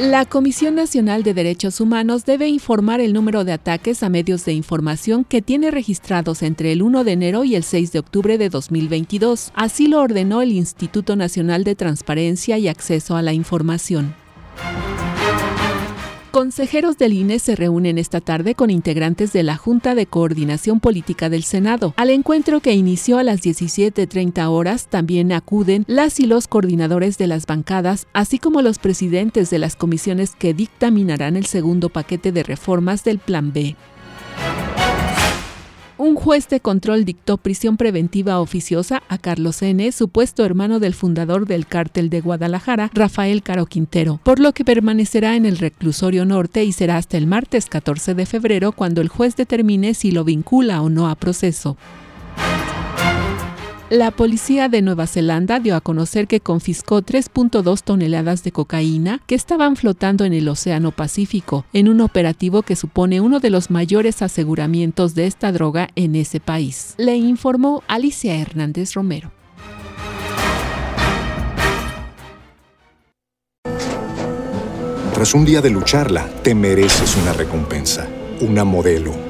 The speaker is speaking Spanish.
La Comisión Nacional de Derechos Humanos debe informar el número de ataques a medios de información que tiene registrados entre el 1 de enero y el 6 de octubre de 2022. Así lo ordenó el Instituto Nacional de Transparencia y Acceso a la Información. Consejeros del INE se reúnen esta tarde con integrantes de la Junta de Coordinación Política del Senado. Al encuentro que inició a las 17.30 horas también acuden las y los coordinadores de las bancadas, así como los presidentes de las comisiones que dictaminarán el segundo paquete de reformas del Plan B. Un juez de control dictó prisión preventiva oficiosa a Carlos N., supuesto hermano del fundador del cártel de Guadalajara, Rafael Caro Quintero, por lo que permanecerá en el reclusorio norte y será hasta el martes 14 de febrero cuando el juez determine si lo vincula o no a proceso. La policía de Nueva Zelanda dio a conocer que confiscó 3.2 toneladas de cocaína que estaban flotando en el Océano Pacífico, en un operativo que supone uno de los mayores aseguramientos de esta droga en ese país. Le informó Alicia Hernández Romero. Tras un día de lucharla, te mereces una recompensa, una modelo,